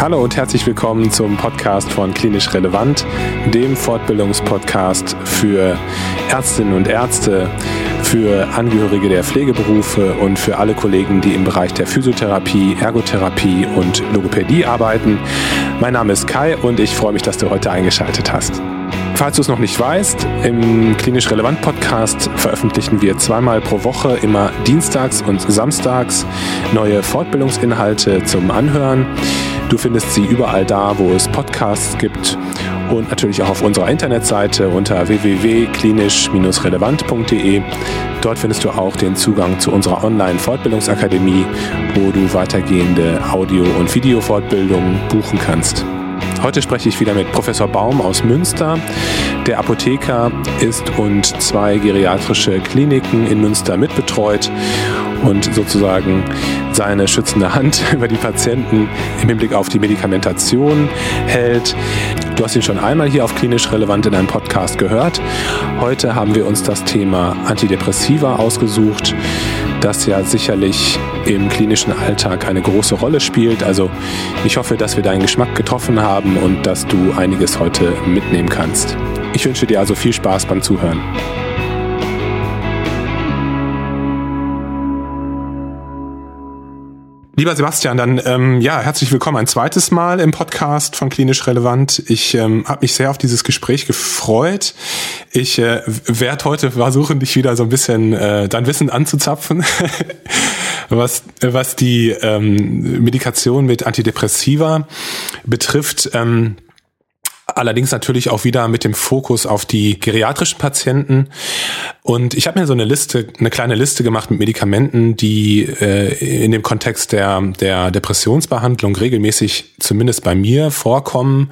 Hallo und herzlich willkommen zum Podcast von Klinisch Relevant, dem Fortbildungspodcast für Ärztinnen und Ärzte, für Angehörige der Pflegeberufe und für alle Kollegen, die im Bereich der Physiotherapie, Ergotherapie und Logopädie arbeiten. Mein Name ist Kai und ich freue mich, dass du heute eingeschaltet hast. Falls du es noch nicht weißt, im Klinisch Relevant Podcast veröffentlichen wir zweimal pro Woche, immer dienstags und samstags, neue Fortbildungsinhalte zum Anhören. Du findest sie überall da, wo es Podcasts gibt und natürlich auch auf unserer Internetseite unter www.klinisch-relevant.de. Dort findest du auch den Zugang zu unserer Online-Fortbildungsakademie, wo du weitergehende Audio- und Videofortbildungen buchen kannst. Heute spreche ich wieder mit Professor Baum aus Münster, der Apotheker ist und zwei geriatrische Kliniken in Münster mitbetreut und sozusagen seine schützende Hand über die Patienten im Hinblick auf die Medikamentation hält. Du hast ihn schon einmal hier auf Klinisch Relevant in einem Podcast gehört. Heute haben wir uns das Thema Antidepressiva ausgesucht, das ja sicherlich im klinischen Alltag eine große Rolle spielt. Also ich hoffe, dass wir deinen Geschmack getroffen haben und dass du einiges heute mitnehmen kannst. Ich wünsche dir also viel Spaß beim Zuhören. Lieber Sebastian, dann ähm, ja, herzlich willkommen ein zweites Mal im Podcast von Klinisch Relevant. Ich ähm, habe mich sehr auf dieses Gespräch gefreut. Ich äh, werde heute versuchen, dich wieder so ein bisschen äh, dein Wissen anzuzapfen, was, was die ähm, Medikation mit Antidepressiva betrifft. Ähm, Allerdings natürlich auch wieder mit dem Fokus auf die geriatrischen Patienten. Und ich habe mir so eine Liste, eine kleine Liste gemacht mit Medikamenten, die äh, in dem Kontext der, der Depressionsbehandlung regelmäßig, zumindest bei mir, vorkommen,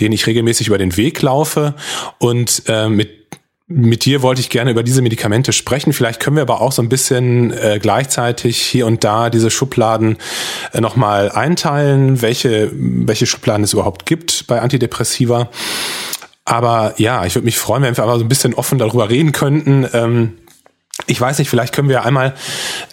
denen ich regelmäßig über den Weg laufe und äh, mit mit dir wollte ich gerne über diese Medikamente sprechen. Vielleicht können wir aber auch so ein bisschen äh, gleichzeitig hier und da diese Schubladen äh, nochmal einteilen, welche, welche Schubladen es überhaupt gibt bei Antidepressiva. Aber ja, ich würde mich freuen, wenn wir einfach so ein bisschen offen darüber reden könnten. Ähm, ich weiß nicht, vielleicht können wir einmal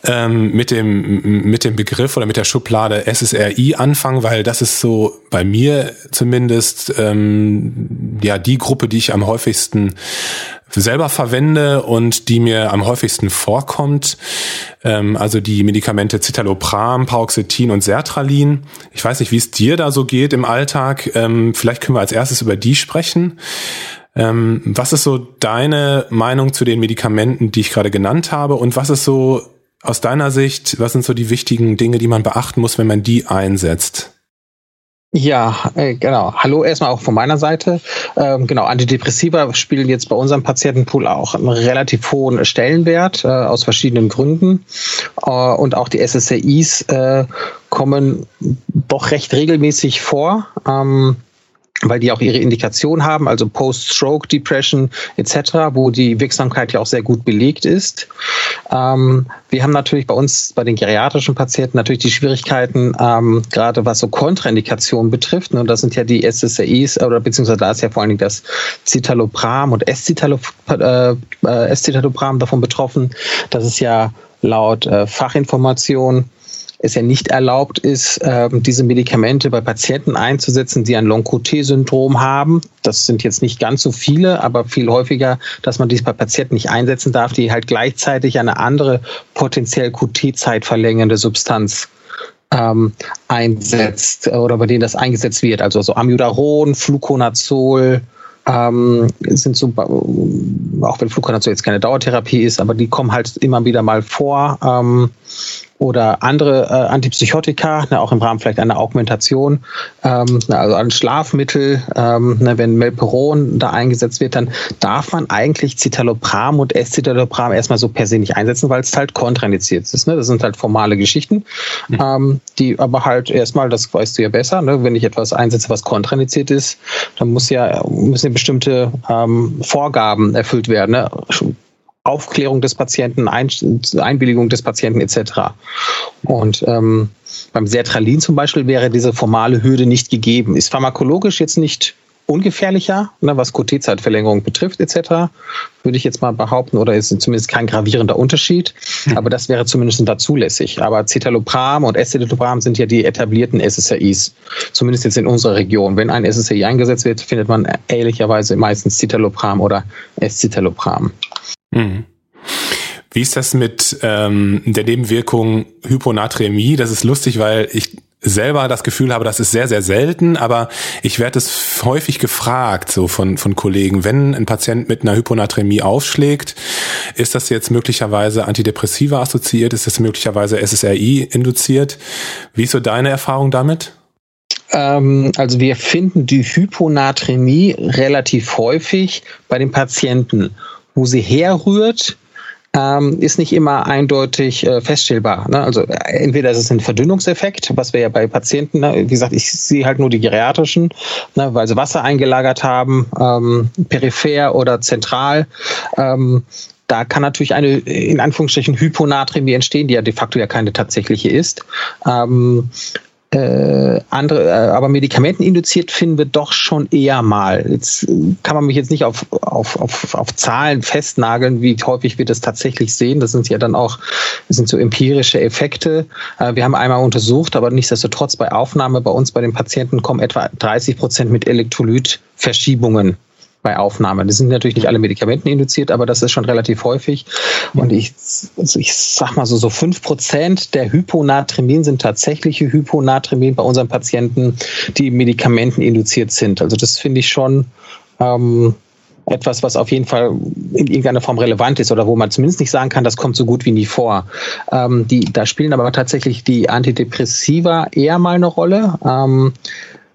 ähm, mit, dem, mit dem Begriff oder mit der Schublade SSRI anfangen, weil das ist so bei mir zumindest ähm, ja die Gruppe, die ich am häufigsten selber verwende und die mir am häufigsten vorkommt. Ähm, also die Medikamente Citalopram, Paroxetin und Sertralin. Ich weiß nicht, wie es dir da so geht im Alltag. Ähm, vielleicht können wir als erstes über die sprechen. Ähm, was ist so deine Meinung zu den Medikamenten, die ich gerade genannt habe? Und was ist so aus deiner Sicht, was sind so die wichtigen Dinge, die man beachten muss, wenn man die einsetzt? Ja, äh, genau. Hallo erstmal auch von meiner Seite. Ähm, genau, Antidepressiva spielen jetzt bei unserem Patientenpool auch einen relativ hohen Stellenwert äh, aus verschiedenen Gründen. Äh, und auch die SSRIs äh, kommen doch recht regelmäßig vor. Ähm, weil die auch ihre Indikation haben, also Post-Stroke Depression etc., wo die Wirksamkeit ja auch sehr gut belegt ist. Ähm, wir haben natürlich bei uns, bei den geriatrischen Patienten, natürlich die Schwierigkeiten, ähm, gerade was so Kontraindikationen betrifft. Ne, und das sind ja die SSRIs, oder beziehungsweise da ist ja vor allen Dingen das Citalopram und Escitalopram äh, davon betroffen. Das ist ja laut äh, Fachinformation es ja nicht erlaubt ist, ähm, diese Medikamente bei Patienten einzusetzen, die ein Long-QT-Syndrom haben. Das sind jetzt nicht ganz so viele, aber viel häufiger, dass man dies bei Patienten nicht einsetzen darf, die halt gleichzeitig eine andere potenziell QT-Zeit verlängernde Substanz ähm, einsetzt oder bei denen das eingesetzt wird. Also so Amiodaron, Fluconazol, ähm, sind so, auch wenn Fluconazol jetzt keine Dauertherapie ist, aber die kommen halt immer wieder mal vor. Ähm, oder andere äh, Antipsychotika, ne, auch im Rahmen vielleicht einer Augmentation, ähm, also ein Schlafmittel, ähm, ne, wenn Melperon da eingesetzt wird, dann darf man eigentlich Citalopram und Escitalopram erstmal so per se nicht einsetzen, weil es halt kontraindiziert ist. Ne? Das sind halt formale Geschichten, mhm. ähm, die aber halt erstmal, das weißt du ja besser, ne? wenn ich etwas einsetze, was kontraindiziert ist, dann muss ja, müssen ja bestimmte ähm, Vorgaben erfüllt werden. Ne? Aufklärung des Patienten, Einwilligung des Patienten etc. Und ähm, beim Sertralin zum Beispiel wäre diese formale Hürde nicht gegeben. Ist pharmakologisch jetzt nicht ungefährlicher, ne, was QT-Zeitverlängerung betrifft etc., würde ich jetzt mal behaupten, oder ist zumindest kein gravierender Unterschied, hm. aber das wäre zumindest da zulässig. Aber Citalopram und Escitalopram sind ja die etablierten SSRIs, zumindest jetzt in unserer Region. Wenn ein SSRI eingesetzt wird, findet man ehrlicherweise meistens Citalopram oder Escitalopram. Hm. Wie ist das mit ähm, der Nebenwirkung Hyponatremie? Das ist lustig, weil ich selber das Gefühl habe, das ist sehr, sehr selten, aber ich werde es häufig gefragt, so von, von Kollegen, wenn ein Patient mit einer Hyponatremie aufschlägt, ist das jetzt möglicherweise Antidepressiva assoziiert, ist das möglicherweise SSRI induziert? Wie ist so deine Erfahrung damit? Ähm, also wir finden die Hyponatremie relativ häufig bei den Patienten. Wo sie herrührt, ähm, ist nicht immer eindeutig äh, feststellbar. Ne? Also äh, entweder ist es ein Verdünnungseffekt, was wir ja bei Patienten, ne? wie gesagt, ich sehe halt nur die geriatrischen, ne? weil sie Wasser eingelagert haben, ähm, peripher oder zentral. Ähm, da kann natürlich eine in Anführungsstrichen Hyponatremie entstehen, die ja de facto ja keine tatsächliche ist. Ähm, äh, andere, äh, aber medikamenteninduziert finden wir doch schon eher mal. Jetzt kann man mich jetzt nicht auf, auf, auf, auf Zahlen festnageln, wie häufig wir das tatsächlich sehen. Das sind ja dann auch, das sind so empirische Effekte. Äh, wir haben einmal untersucht, aber nichtsdestotrotz bei Aufnahme bei uns bei den Patienten kommen etwa 30 Prozent mit Elektrolytverschiebungen bei Aufnahme. Die sind natürlich nicht alle Medikamenten induziert, aber das ist schon relativ häufig. Und ich, also ich sag mal so, so fünf Prozent der Hyponatremien sind tatsächliche Hyponatremien bei unseren Patienten, die Medikamenten induziert sind. Also das finde ich schon ähm, etwas, was auf jeden Fall in irgendeiner Form relevant ist oder wo man zumindest nicht sagen kann, das kommt so gut wie nie vor. Ähm, die, da spielen aber tatsächlich die Antidepressiva eher mal eine Rolle. Ähm,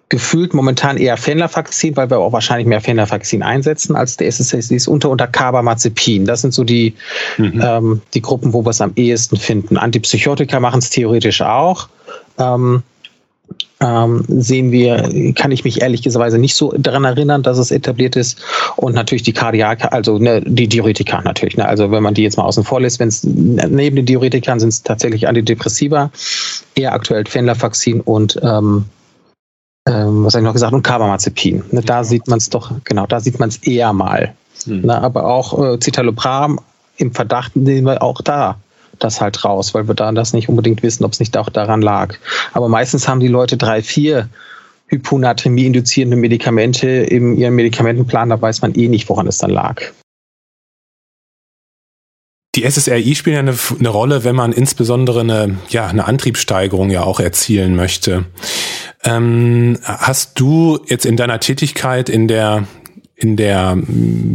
gefühlt momentan eher Fenlafaxin, weil wir auch wahrscheinlich mehr Fenlafaxin einsetzen als der SSSDs unter unter Carbamazepin. Das sind so die, mhm. ähm, die Gruppen, wo wir es am ehesten finden. Antipsychotika machen es theoretisch auch. Ähm, ähm, sehen wir, kann ich mich ehrlicherweise nicht so daran erinnern, dass es etabliert ist. Und natürlich die Kardiake, also ne, die Diuretika natürlich. Ne? Also wenn man die jetzt mal außen vor lässt, wenn es neben den Diuretikern sind es tatsächlich Antidepressiva, eher aktuell Fenlafaxin und ähm, ähm, was habe ich noch gesagt, und Carbamazepin. Ne, da sieht man es doch, genau, da sieht man es eher mal. Hm. Ne, aber auch äh, Citalopram im Verdacht nehmen wir auch da das halt raus, weil wir da das nicht unbedingt wissen, ob es nicht auch daran lag. Aber meistens haben die Leute drei, vier Hyponatremie induzierende Medikamente in ihrem Medikamentenplan, da weiß man eh nicht, woran es dann lag. Die SSRI spielen ja eine, eine, Rolle, wenn man insbesondere eine, ja, eine Antriebssteigerung ja auch erzielen möchte. Ähm, hast du jetzt in deiner Tätigkeit in der in der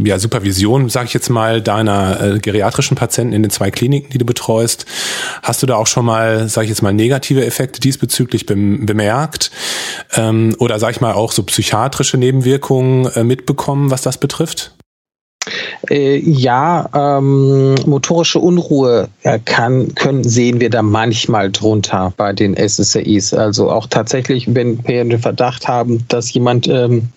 ja, Supervision, sage ich jetzt mal, deiner äh, geriatrischen Patienten in den zwei Kliniken, die du betreust, hast du da auch schon mal, sage ich jetzt mal, negative Effekte diesbezüglich bem bemerkt ähm, oder sage ich mal auch so psychiatrische Nebenwirkungen äh, mitbekommen, was das betrifft? Äh, ja, ähm, motorische Unruhe kann, können, sehen wir da manchmal drunter bei den SSRIs. Also auch tatsächlich, wenn wir den Verdacht haben, dass jemand ähm,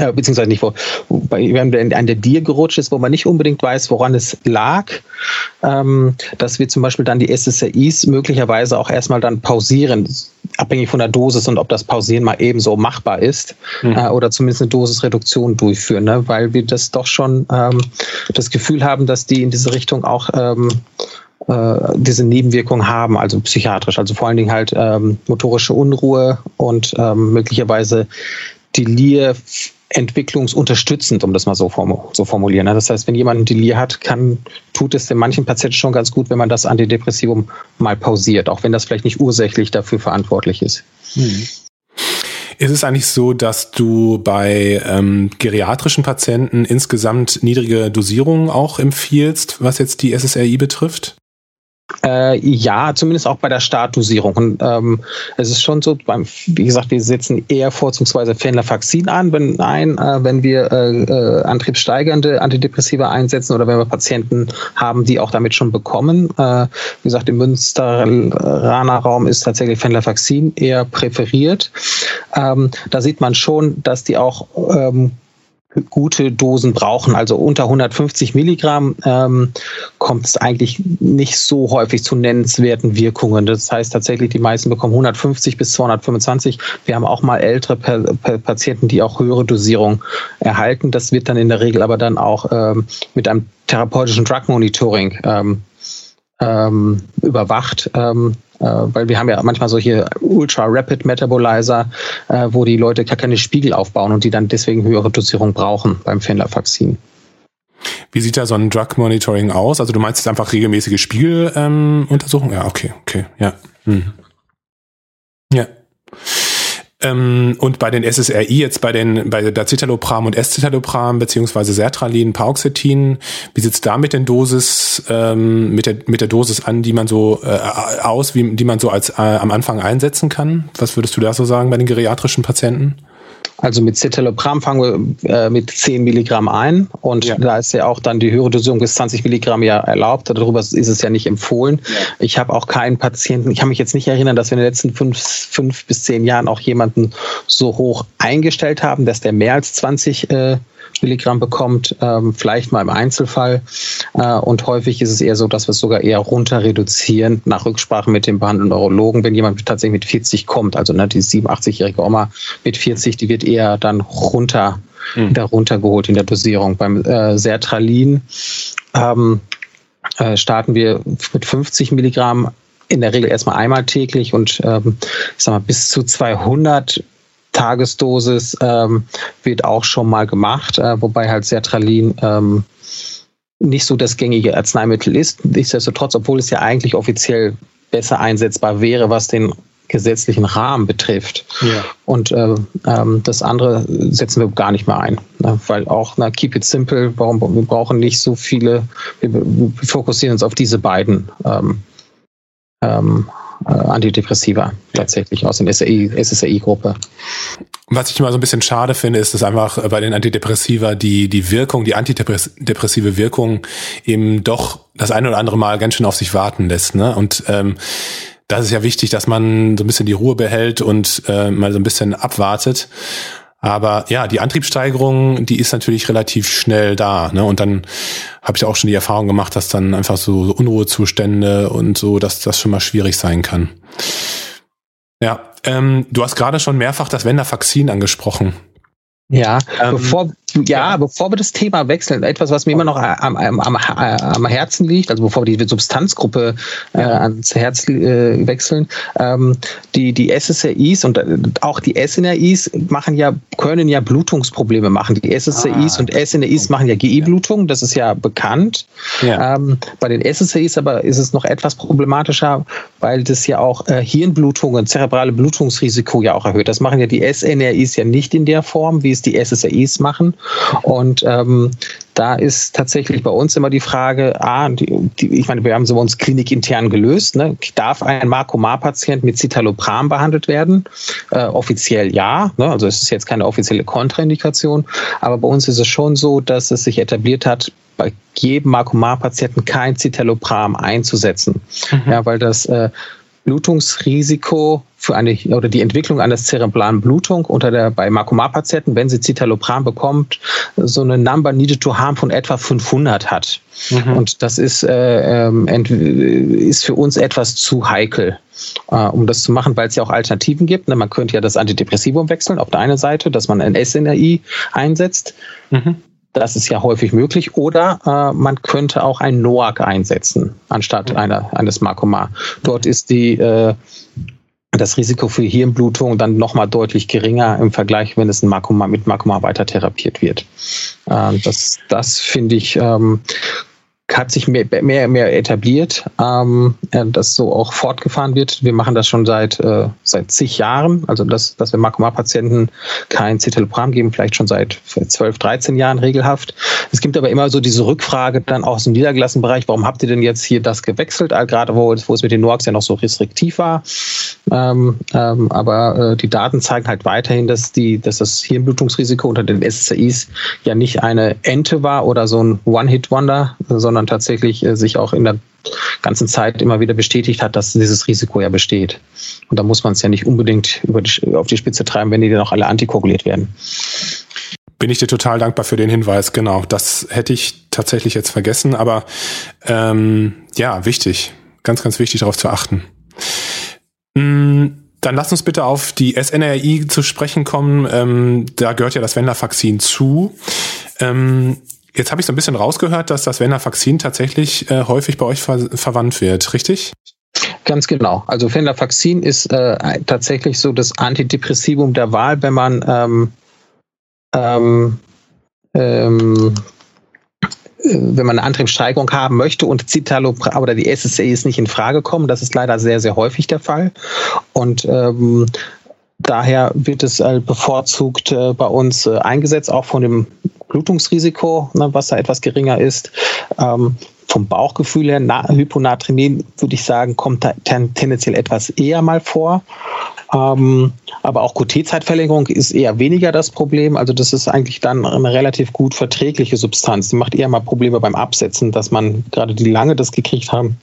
äh, beziehungsweise nicht, wo, wenn der an der Dir gerutscht ist, wo man nicht unbedingt weiß, woran es lag, ähm, dass wir zum Beispiel dann die SSRIs möglicherweise auch erstmal dann pausieren, abhängig von der Dosis und ob das Pausieren mal ebenso machbar ist mhm. äh, oder zumindest eine Dosisreduktion durchführen, ne? weil wir das doch schon ähm, das Gefühl haben, dass die in diese Richtung auch ähm, äh, diese Nebenwirkungen haben, also psychiatrisch, also vor allen Dingen halt ähm, motorische Unruhe und ähm, möglicherweise Delir entwicklungsunterstützend, um das mal so, formu so formulieren. Ne? Das heißt, wenn jemand ein Delir hat, kann, tut es den manchen Patienten schon ganz gut, wenn man das Antidepressivum mal pausiert, auch wenn das vielleicht nicht ursächlich dafür verantwortlich ist. Hm. Ist es eigentlich so, dass du bei ähm, geriatrischen Patienten insgesamt niedrige Dosierungen auch empfiehlst, was jetzt die SSRI betrifft? Äh, ja, zumindest auch bei der Startdosierung. Und ähm, es ist schon so, beim, wie gesagt, wir setzen eher vorzugsweise Fenlafaxin an, wenn, ein, äh, wenn wir äh, äh, antriebssteigernde Antidepressiva einsetzen oder wenn wir Patienten haben, die auch damit schon bekommen. Äh, wie gesagt, im Münsteraner Raum ist tatsächlich Fenlafaxin eher präferiert. Ähm, da sieht man schon, dass die auch ähm, gute Dosen brauchen. Also unter 150 Milligramm ähm, kommt es eigentlich nicht so häufig zu nennenswerten Wirkungen. Das heißt tatsächlich, die meisten bekommen 150 bis 225. Wir haben auch mal ältere pa pa Patienten, die auch höhere Dosierung erhalten. Das wird dann in der Regel aber dann auch ähm, mit einem therapeutischen Drug Monitoring ähm, ähm, überwacht. Ähm, äh, weil wir haben ja manchmal solche Ultra-Rapid Metabolizer, äh, wo die Leute gar keine Spiegel aufbauen und die dann deswegen höhere Dosierung brauchen beim Fenlafaxin. Wie sieht da so ein Drug Monitoring aus? Also du meinst jetzt einfach regelmäßige Spiegeluntersuchungen? Ähm, ja, okay, okay, ja. Hm. Ja. Ähm, und bei den SSRI jetzt bei den bei der Citalopram und Escitalopram beziehungsweise Sertralin, Paroxetin, wie sieht's da mit den Dosis ähm, mit der mit der Dosis an, die man so äh, aus, wie die man so als äh, am Anfang einsetzen kann? Was würdest du da so sagen bei den geriatrischen Patienten? Also mit Citalopram fangen wir äh, mit 10 Milligramm ein und ja. da ist ja auch dann die höhere Dosierung bis 20 Milligramm ja erlaubt. Darüber ist es ja nicht empfohlen. Ja. Ich habe auch keinen Patienten, ich kann mich jetzt nicht erinnern, dass wir in den letzten fünf, fünf bis zehn Jahren auch jemanden so hoch eingestellt haben, dass der mehr als 20 äh, Milligramm bekommt, ähm, vielleicht mal im Einzelfall. Äh, und häufig ist es eher so, dass wir es sogar eher runter reduzieren nach Rücksprache mit dem behandelnden Neurologen, wenn jemand tatsächlich mit 40 kommt. Also ne, die 87-jährige Oma mit 40, die wird eher dann runter, mhm. wieder runtergeholt in der Dosierung. Beim äh, Sertralin ähm, äh, starten wir mit 50 Milligramm in der Regel erstmal einmal täglich und ähm, ich sag mal, bis zu 200 Tagesdosis ähm, wird auch schon mal gemacht, äh, wobei halt Sertralin ähm, nicht so das gängige Arzneimittel ist. Nichtsdestotrotz, obwohl es ja eigentlich offiziell besser einsetzbar wäre, was den gesetzlichen Rahmen betrifft. Ja. Und äh, ähm, das andere setzen wir gar nicht mehr ein, ne? weil auch na, Keep It Simple, warum wir brauchen nicht so viele, wir, wir fokussieren uns auf diese beiden ähm, ähm, äh, Antidepressiva tatsächlich aus dem SSRI-Gruppe. Was ich immer so ein bisschen schade finde, ist, dass einfach bei den Antidepressiva die, die Wirkung, die antidepressive Wirkung eben doch das eine oder andere Mal ganz schön auf sich warten lässt. Ne? Und ähm, das ist ja wichtig, dass man so ein bisschen die Ruhe behält und äh, mal so ein bisschen abwartet. Aber ja, die Antriebssteigerung, die ist natürlich relativ schnell da. Ne? Und dann habe ich auch schon die Erfahrung gemacht, dass dann einfach so Unruhezustände und so, dass das schon mal schwierig sein kann. Ja, ähm, du hast gerade schon mehrfach das Vendafaxin angesprochen. Ja, ähm, bevor, ja, bevor wir das Thema wechseln, etwas, was mir immer noch am, am, am, am Herzen liegt, also bevor wir die Substanzgruppe äh, ans Herz äh, wechseln, ähm, die, die SSRIs und äh, auch die SNRIs machen ja, können ja Blutungsprobleme machen. Die SSRIs ah, und SNRIs machen ja GI-Blutung, das ist ja bekannt. Ja. Ähm, bei den SSRIs aber ist es noch etwas problematischer, weil das ja auch äh, Hirnblutungen, zerebrale Blutungsrisiko ja auch erhöht. Das machen ja die SNRIs ja nicht in der Form, wie es die SSRIs machen. Und ähm, da ist tatsächlich bei uns immer die Frage, ah, die, die, ich meine, wir haben sie bei uns klinikintern gelöst. Ne? Darf ein Markomar-Patient mit Citalopram behandelt werden? Äh, offiziell ja. Ne? Also es ist jetzt keine offizielle Kontraindikation. Aber bei uns ist es schon so, dass es sich etabliert hat, bei jedem Markomar-Patienten kein Citalopram einzusetzen. Mhm. Ja, weil das äh, Blutungsrisiko für eine oder die Entwicklung einer zerebralen Blutung unter der bei Makoma-Patienten, wenn sie Citalopram bekommt, so eine Number needed to harm von etwa 500 hat. Mhm. Und das ist, äh, ähm, ist für uns etwas zu heikel, äh, um das zu machen, weil es ja auch Alternativen gibt. Ne? Man könnte ja das Antidepressivum wechseln auf der einen Seite, dass man ein SNRI einsetzt. Mhm. Das ist ja häufig möglich. Oder äh, man könnte auch ein NOAC einsetzen, anstatt einer, eines Makoma. Dort ist die, äh, das Risiko für Hirnblutung dann nochmal deutlich geringer im Vergleich, wenn es ein Makoma, mit Makoma weiter therapiert wird. Äh, das das finde ich, ähm, hat sich mehr, mehr, mehr etabliert, ähm, dass so auch fortgefahren wird. Wir machen das schon seit, äh, seit zig Jahren, also dass, dass wir Makoma-Patienten kein Citalopram geben, vielleicht schon seit 12, 13 Jahren regelhaft. Es gibt aber immer so diese Rückfrage dann auch aus dem niedergelassenen Bereich, warum habt ihr denn jetzt hier das gewechselt, gerade wo, wo es mit den NOACs ja noch so restriktiv war. Ähm, ähm, aber äh, die Daten zeigen halt weiterhin, dass, die, dass das Hirnblutungsrisiko unter den SCIs ja nicht eine Ente war oder so ein One-Hit-Wonder, sondern sondern tatsächlich äh, sich auch in der ganzen Zeit immer wieder bestätigt hat, dass dieses Risiko ja besteht. Und da muss man es ja nicht unbedingt die, auf die Spitze treiben, wenn die dann auch alle antikoaguliert werden. Bin ich dir total dankbar für den Hinweis. Genau, das hätte ich tatsächlich jetzt vergessen, aber ähm, ja, wichtig, ganz, ganz wichtig darauf zu achten. Mm, dann lass uns bitte auf die SNRI zu sprechen kommen. Ähm, da gehört ja das Wendler-Vakzin zu. Ähm, jetzt habe ich so ein bisschen rausgehört, dass das Wendler-Vakzin tatsächlich äh, häufig bei euch ver verwandt wird, richtig? Ganz genau. Also Venlafaxin ist äh, tatsächlich so das Antidepressivum der Wahl, wenn man ähm, ähm, ähm, wenn man eine Antriebssteigerung haben möchte und Citalopram oder die SSA ist nicht in Frage kommen. Das ist leider sehr, sehr häufig der Fall. Und ähm, daher wird es äh, bevorzugt äh, bei uns äh, eingesetzt, auch von dem Blutungsrisiko, ne, was da etwas geringer ist. Ähm, vom Bauchgefühl her, Na Hyponatremie, würde ich sagen, kommt da ten tendenziell etwas eher mal vor. Ähm, aber auch QT-Zeitverlängerung ist eher weniger das Problem. Also das ist eigentlich dann eine relativ gut verträgliche Substanz. Die macht eher mal Probleme beim Absetzen, dass man gerade die lange das gekriegt haben,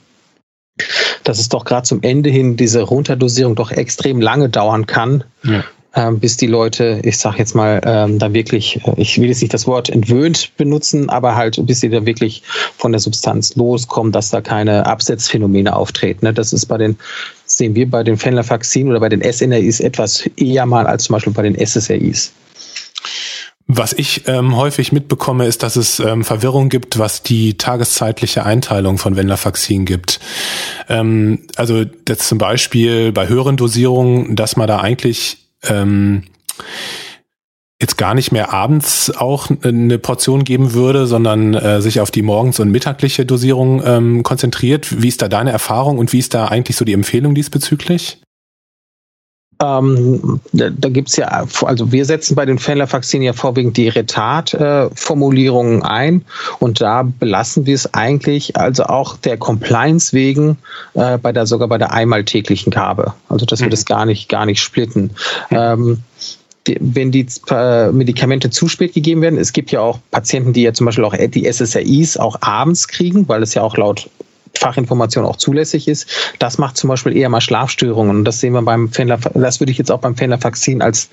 dass es doch gerade zum Ende hin diese Runterdosierung doch extrem lange dauern kann. Ja ähm, bis die Leute, ich sag jetzt mal, ähm, da wirklich, äh, ich will jetzt nicht das Wort entwöhnt benutzen, aber halt, bis sie da wirklich von der Substanz loskommen, dass da keine Absetzphänomene auftreten. Ne? Das ist bei den, sehen wir bei den Fenlafaxin oder bei den SNRIs etwas eher mal als zum Beispiel bei den SSRIs. Was ich ähm, häufig mitbekomme, ist, dass es ähm, Verwirrung gibt, was die tageszeitliche Einteilung von Venlafaxin gibt. Ähm, also jetzt zum Beispiel bei höheren Dosierungen, dass man da eigentlich ähm, jetzt gar nicht mehr abends auch eine Portion geben würde, sondern äh, sich auf die morgens- und mittagliche Dosierung ähm, konzentriert. Wie ist da deine Erfahrung und wie ist da eigentlich so die Empfehlung diesbezüglich? Ähm, da, da gibt es ja, also wir setzen bei den Fenlafaxinen ja vorwiegend die Retard-Formulierungen äh, ein und da belassen wir es eigentlich, also auch der Compliance wegen, äh, bei der, sogar bei der einmal täglichen Gabe. Also dass mhm. wir das gar nicht, gar nicht splitten. Mhm. Ähm, wenn die äh, Medikamente zu spät gegeben werden, es gibt ja auch Patienten, die ja zum Beispiel auch die SSRIs auch abends kriegen, weil es ja auch laut Fachinformation auch zulässig ist. Das macht zum Beispiel eher mal Schlafstörungen. Und das sehen wir beim Fenler, das würde ich jetzt auch beim Fenlerfaxin als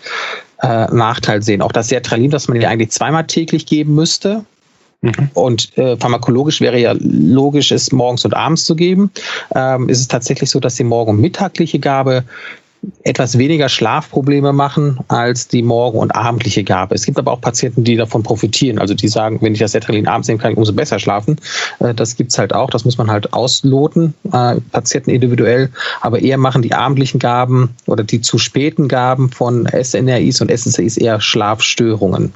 äh, Nachteil sehen. Auch das Sertralin, das man ja eigentlich zweimal täglich geben müsste. Mhm. Und äh, pharmakologisch wäre ja logisch, es morgens und abends zu geben. Ähm, ist es tatsächlich so, dass die morgen- und mittagliche Gabe etwas weniger Schlafprobleme machen als die morgen- und abendliche Gabe. Es gibt aber auch Patienten, die davon profitieren. Also die sagen, wenn ich das Sertralin abends nehme, kann ich umso besser schlafen. Äh, das gibt's halt auch. Das muss man halt ausloten, äh, Patienten individuell. Aber eher machen die abendlichen Gaben oder die zu späten Gaben von SNRIs und SSRIs eher Schlafstörungen.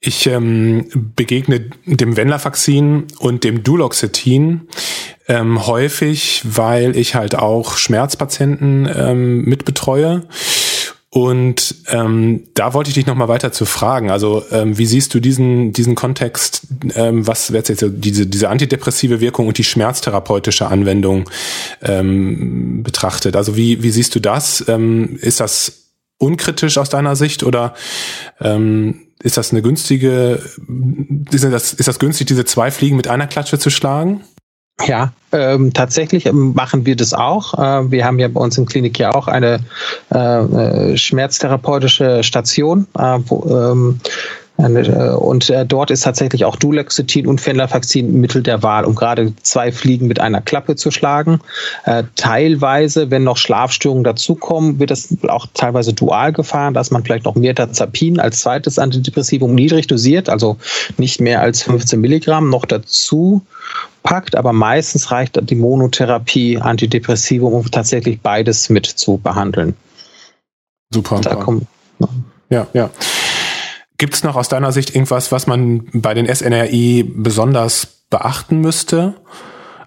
Ich ähm, begegne dem Venlafaxin und dem Duloxetin ähm, häufig, weil ich halt auch Schmerzpatienten ähm, mitbetreue. Und ähm, da wollte ich dich nochmal weiter zu fragen. Also ähm, wie siehst du diesen, diesen Kontext, ähm, was wird jetzt diese, diese antidepressive Wirkung und die schmerztherapeutische Anwendung ähm, betrachtet? Also wie, wie siehst du das? Ähm, ist das unkritisch aus deiner Sicht oder ähm, ist das eine günstige, ist das, ist das günstig, diese zwei Fliegen mit einer Klatsche zu schlagen? Ja, ähm, tatsächlich ähm, machen wir das auch. Äh, wir haben ja bei uns in Klinik ja auch eine äh, äh schmerztherapeutische Station, äh, wo, ähm, äh, und äh, dort ist tatsächlich auch Duloxetin und Fenlafaxin Mittel der Wahl, um gerade zwei Fliegen mit einer Klappe zu schlagen. Teilweise, wenn noch Schlafstörungen dazukommen, wird das auch teilweise dual gefahren, dass man vielleicht noch Mirtazapin als zweites Antidepressivum niedrig dosiert, also nicht mehr als 15 Milligramm noch dazu packt, aber meistens reicht die Monotherapie Antidepressivum, um tatsächlich beides mit zu behandeln. Super. Da kommt, ja, ja. Gibt es noch aus deiner Sicht irgendwas, was man bei den SNRI besonders beachten müsste?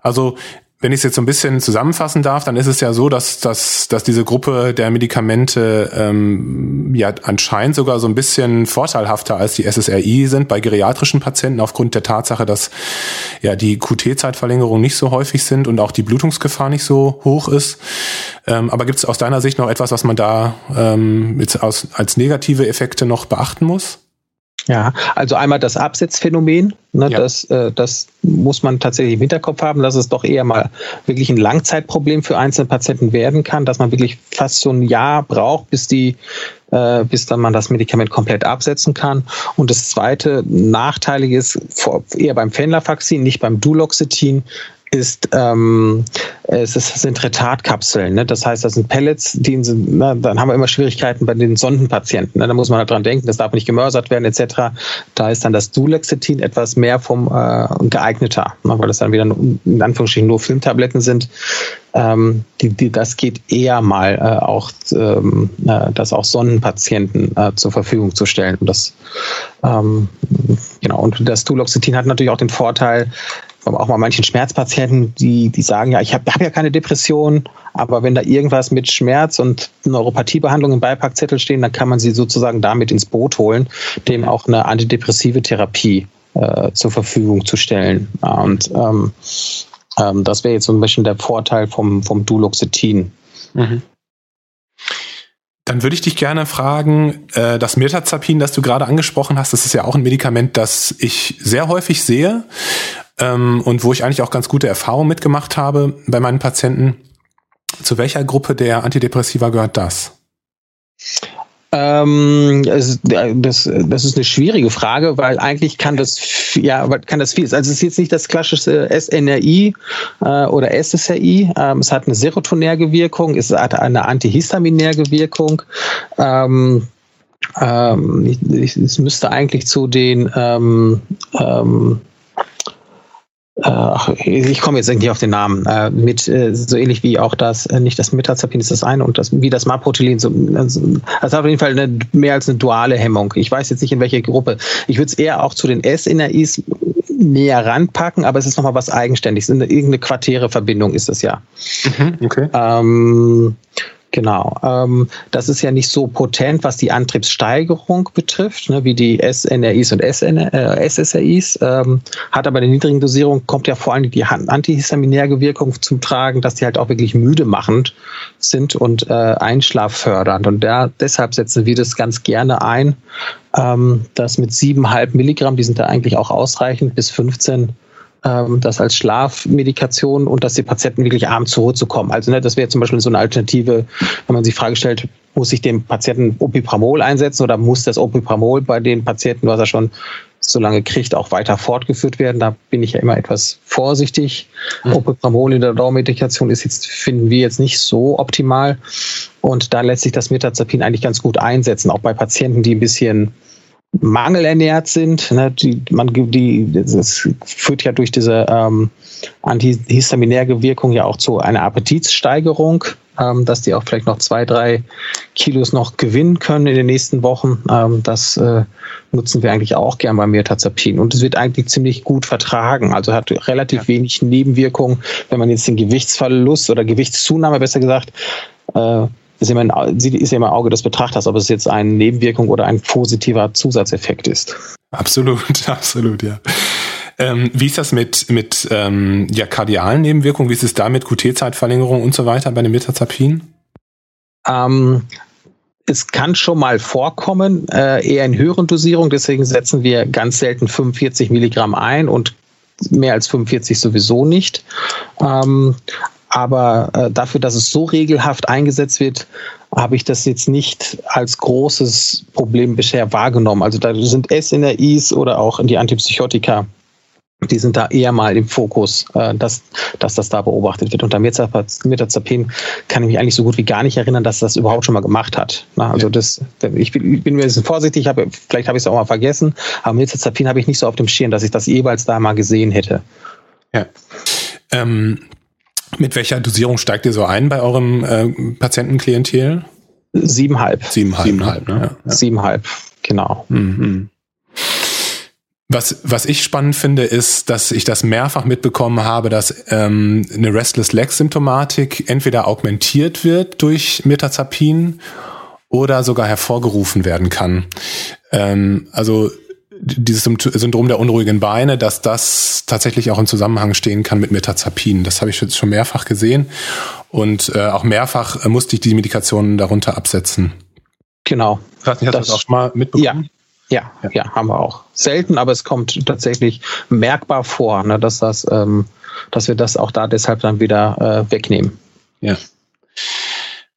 Also wenn ich es jetzt so ein bisschen zusammenfassen darf, dann ist es ja so, dass, dass, dass diese Gruppe der Medikamente ähm, ja anscheinend sogar so ein bisschen vorteilhafter als die SSRI sind bei geriatrischen Patienten aufgrund der Tatsache, dass ja die QT-Zeitverlängerungen nicht so häufig sind und auch die Blutungsgefahr nicht so hoch ist. Ähm, aber gibt es aus deiner Sicht noch etwas, was man da ähm, jetzt aus, als negative Effekte noch beachten muss? Ja, also einmal das Absetzphänomen, ne, ja. das, äh, das muss man tatsächlich im Hinterkopf haben, dass es doch eher mal wirklich ein Langzeitproblem für einzelne Patienten werden kann, dass man wirklich fast so ein Jahr braucht, bis die äh, bis dann man das Medikament komplett absetzen kann. Und das zweite Nachteilige ist eher beim Fenlafaxin, nicht beim Duloxetin, ist, ähm, es ist, sind Retartkapseln. Ne? Das heißt, das sind Pellets, die na, dann haben wir immer Schwierigkeiten bei den Sondenpatienten. Ne? Da muss man halt dran denken, das darf nicht gemörsert werden etc. Da ist dann das Dulexetin etwas mehr vom äh, geeigneter, ne? weil das dann wieder in Anführungsstrichen nur Filmtabletten sind. Ähm, die, die, das geht eher mal äh, auch, ähm, äh, das auch Sonnenpatienten äh, zur Verfügung zu stellen. Und das, ähm, genau, und das Duloxetin hat natürlich auch den Vorteil, auch mal manchen Schmerzpatienten, die, die sagen, ja, ich habe hab ja keine Depression, aber wenn da irgendwas mit Schmerz und Neuropathiebehandlung im Beipackzettel stehen, dann kann man sie sozusagen damit ins Boot holen, dem auch eine antidepressive Therapie äh, zur Verfügung zu stellen. Und ähm, ähm, das wäre jetzt so ein bisschen der Vorteil vom, vom Duloxetin. Mhm. Dann würde ich dich gerne fragen, äh, das Mirtazapin, das du gerade angesprochen hast, das ist ja auch ein Medikament, das ich sehr häufig sehe ähm, und wo ich eigentlich auch ganz gute Erfahrungen mitgemacht habe bei meinen Patienten. Zu welcher Gruppe der Antidepressiva gehört das? Ähm, das, das, das ist eine schwierige Frage, weil eigentlich kann das ja kann das viel. Also es ist jetzt nicht das klassische SNRI äh, oder SSRI. Ähm, es hat eine serotonerge Wirkung, es hat eine antihistaminerge Wirkung. Ähm, ähm, ich, ich, es müsste eigentlich zu den ähm, ähm, Ach, ich komme jetzt irgendwie auf den Namen, äh, mit äh, so ähnlich wie auch das, äh, nicht das Metazapin ist das eine und das wie das Maprotilin, so, also, also auf jeden Fall eine, mehr als eine duale Hemmung. Ich weiß jetzt nicht in welcher Gruppe. Ich würde es eher auch zu den S-NRIs näher ranpacken, aber es ist nochmal was Eigenständiges. Irgendeine Quartäre-Verbindung ist das ja. Mhm, okay. Ähm, Genau. Ähm, das ist ja nicht so potent, was die Antriebssteigerung betrifft, ne, wie die SNRIs und SN, äh, SSRIs. Ähm, hat aber eine niedrigen Dosierung, kommt ja vor allem die antihistaminärge Wirkung zum Tragen, dass die halt auch wirklich müde machend sind und äh, einschlaffördernd. Und der, deshalb setzen wir das ganz gerne ein. Ähm, das mit 7,5 Milligramm, die sind da eigentlich auch ausreichend, bis 15 ähm, das als Schlafmedikation und dass die Patienten wirklich abends zur Ruhe zu kommen. Also ne, das wäre zum Beispiel so eine Alternative, wenn man sich die Frage stellt, muss ich dem Patienten Opipramol einsetzen oder muss das Opipramol bei den Patienten, was er schon so lange kriegt, auch weiter fortgeführt werden? Da bin ich ja immer etwas vorsichtig. Mhm. Opipramol in der Dauermedikation ist jetzt, finden wir jetzt nicht so optimal. Und da lässt sich das Metazapin eigentlich ganz gut einsetzen, auch bei Patienten, die ein bisschen mangelernährt sind. Ne, die, man, die, das führt ja durch diese ähm, antihistaminäre Wirkung ja auch zu einer Appetitssteigerung, ähm, dass die auch vielleicht noch zwei, drei Kilos noch gewinnen können in den nächsten Wochen. Ähm, das äh, nutzen wir eigentlich auch gern beim Mirtazapin. Und es wird eigentlich ziemlich gut vertragen. Also hat relativ ja. wenig Nebenwirkungen, wenn man jetzt den Gewichtsverlust oder Gewichtszunahme besser gesagt äh, ist immer, ein, ist immer Auge des Betrachters, ob es jetzt eine Nebenwirkung oder ein positiver Zusatzeffekt ist. Absolut, absolut, ja. Ähm, wie ist das mit, mit ähm, ja, kardialen Nebenwirkungen? Wie ist es da mit QT-Zeitverlängerung und so weiter bei dem Metazapin? Ähm, es kann schon mal vorkommen, äh, eher in höheren Dosierungen. Deswegen setzen wir ganz selten 45 Milligramm ein und mehr als 45 sowieso nicht. Ähm, aber äh, dafür, dass es so regelhaft eingesetzt wird, habe ich das jetzt nicht als großes Problem bisher wahrgenommen. Also da sind SNRIs oder auch die Antipsychotika, die sind da eher mal im Fokus, äh, dass, dass das da beobachtet wird. Und mit Mirtazapin kann ich mich eigentlich so gut wie gar nicht erinnern, dass das überhaupt schon mal gemacht hat. Na, also das, ich bin, ich bin mir ein bisschen vorsichtig, habe, vielleicht habe ich es auch mal vergessen, aber Mirtazapin habe ich nicht so auf dem Schirm, dass ich das jeweils da mal gesehen hätte. Ja. Ähm, mit welcher Dosierung steigt ihr so ein bei eurem äh, Patientenklientel? Siebenhalb. Siebenhalb, Siebenhalb ne? Ja. Siebenhalb, genau. Mhm. Was, was ich spannend finde, ist, dass ich das mehrfach mitbekommen habe, dass ähm, eine Restless Leg Symptomatik entweder augmentiert wird durch Mirtazapin oder sogar hervorgerufen werden kann. Ähm, also dieses Syndrom der unruhigen Beine, dass das tatsächlich auch im Zusammenhang stehen kann mit Mirtazapin. Das habe ich jetzt schon mehrfach gesehen und äh, auch mehrfach äh, musste ich die Medikationen darunter absetzen. Genau. Ich weiß nicht, hast das, du das auch schon mal mitbekommen? Ja. Ja, ja, ja, haben wir auch. Selten, aber es kommt tatsächlich merkbar vor, ne, dass das, ähm, dass wir das auch da deshalb dann wieder äh, wegnehmen. Ja.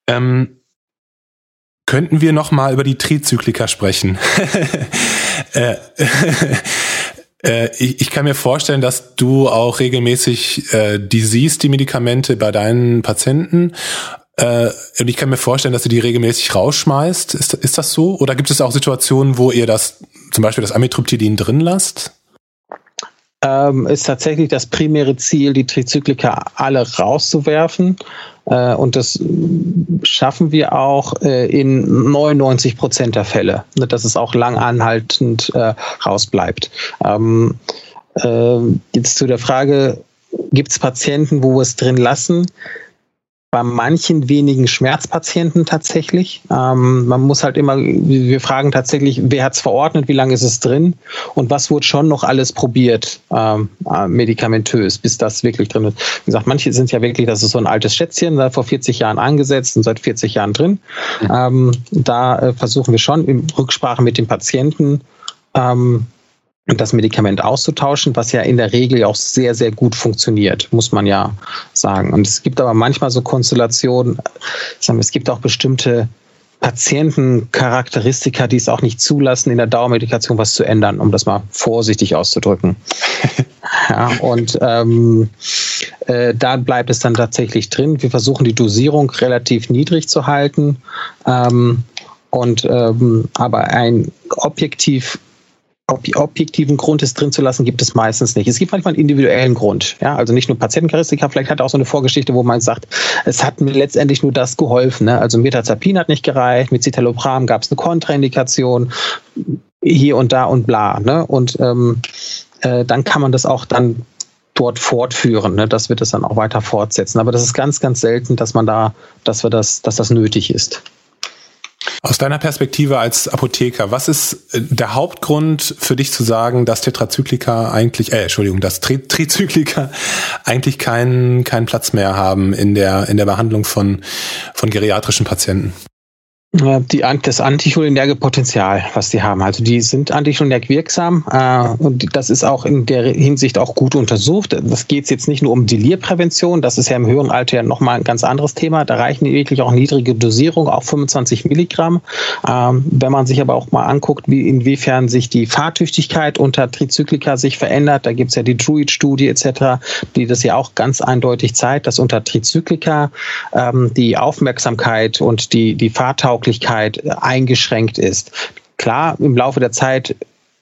Ähm, könnten wir noch mal über die Trizyklika sprechen? äh, äh, ich, ich, kann mir vorstellen, dass du auch regelmäßig äh, die siehst, die Medikamente bei deinen Patienten. Äh, und ich kann mir vorstellen, dass du die regelmäßig rausschmeißt. Ist, ist das so? Oder gibt es auch Situationen, wo ihr das, zum Beispiel das Amitriptylin drin lasst? Ähm, ist tatsächlich das primäre Ziel, die Trizyklika alle rauszuwerfen. Äh, und das schaffen wir auch äh, in 99 Prozent der Fälle, ne, dass es auch lang anhaltend äh, rausbleibt. Ähm, äh, jetzt zu der Frage, gibt es Patienten, wo wir es drin lassen? Bei manchen wenigen Schmerzpatienten tatsächlich. Ähm, man muss halt immer, wir fragen tatsächlich, wer hat es verordnet, wie lange ist es drin und was wurde schon noch alles probiert, ähm, äh, medikamentös, bis das wirklich drin ist. Wie gesagt, manche sind ja wirklich, das ist so ein altes Schätzchen, da vor 40 Jahren angesetzt und seit 40 Jahren drin. Ähm, da äh, versuchen wir schon in Rücksprache mit dem Patienten ähm, das Medikament auszutauschen, was ja in der Regel auch sehr, sehr gut funktioniert, muss man ja sagen. Und es gibt aber manchmal so Konstellationen, es gibt auch bestimmte Patientencharakteristika, die es auch nicht zulassen, in der Dauermedikation was zu ändern, um das mal vorsichtig auszudrücken. ja, und ähm, äh, da bleibt es dann tatsächlich drin. Wir versuchen die Dosierung relativ niedrig zu halten. Ähm, und ähm, aber ein objektiv objektiven Grund, es drin zu lassen, gibt es meistens nicht. Es gibt manchmal einen individuellen Grund. Ja, also nicht nur Patientencharakteristika, vielleicht hat er auch so eine Vorgeschichte, wo man sagt, es hat mir letztendlich nur das geholfen. Ne? Also Mirtazapin hat nicht gereicht, mit Citalopram gab es eine Kontraindikation, hier und da und bla. Ne? Und ähm, äh, dann kann man das auch dann dort fortführen, ne? dass wir das dann auch weiter fortsetzen. Aber das ist ganz, ganz selten, dass man da, dass wir das, dass das nötig ist. Aus deiner Perspektive als Apotheker, was ist äh, der Hauptgrund für dich zu sagen, dass Tetrazyklika eigentlich, äh, Entschuldigung, dass Tri Trizyklika eigentlich keinen keinen Platz mehr haben in der in der Behandlung von von geriatrischen Patienten? Die, das anticholinerge Potenzial, was die haben. Also die sind anticholinerg wirksam äh, und das ist auch in der Hinsicht auch gut untersucht. Das geht jetzt nicht nur um Delirprävention, das ist ja im höheren Alter ja nochmal ein ganz anderes Thema. Da reichen wirklich auch niedrige Dosierungen, auch 25 Milligramm. Ähm, wenn man sich aber auch mal anguckt, wie inwiefern sich die Fahrtüchtigkeit unter Trizyklika sich verändert, da gibt es ja die Druid-Studie etc., die das ja auch ganz eindeutig zeigt, dass unter Trizyklika ähm, die Aufmerksamkeit und die, die Fahrtauglichkeit Tauglichkeit äh, eingeschränkt ist. Klar, im Laufe der Zeit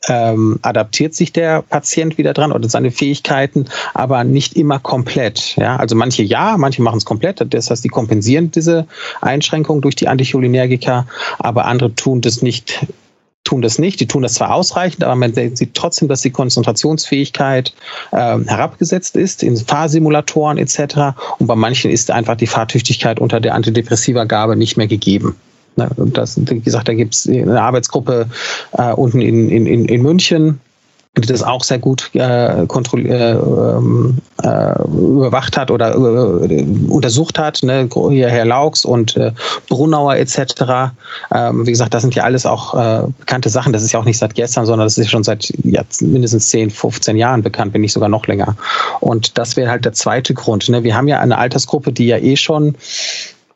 ähm, adaptiert sich der Patient wieder dran oder seine Fähigkeiten, aber nicht immer komplett. Ja? Also manche ja, manche machen es komplett, das heißt, die kompensieren diese Einschränkung durch die Anticholinergika, aber andere tun das nicht tun das nicht. Die tun das zwar ausreichend, aber man sieht trotzdem, dass die Konzentrationsfähigkeit äh, herabgesetzt ist in Fahrsimulatoren etc. Und bei manchen ist einfach die Fahrtüchtigkeit unter der Antidepressiva-Gabe nicht mehr gegeben. Das, wie gesagt, da gibt es eine Arbeitsgruppe äh, unten in, in, in München, die das auch sehr gut äh, äh, ähm, äh, überwacht hat oder äh, untersucht hat. Ne? Hier Herr Laux und äh, Brunauer etc. Ähm, wie gesagt, das sind ja alles auch äh, bekannte Sachen. Das ist ja auch nicht seit gestern, sondern das ist schon seit ja, mindestens 10, 15 Jahren bekannt, wenn nicht sogar noch länger. Und das wäre halt der zweite Grund. Ne? Wir haben ja eine Altersgruppe, die ja eh schon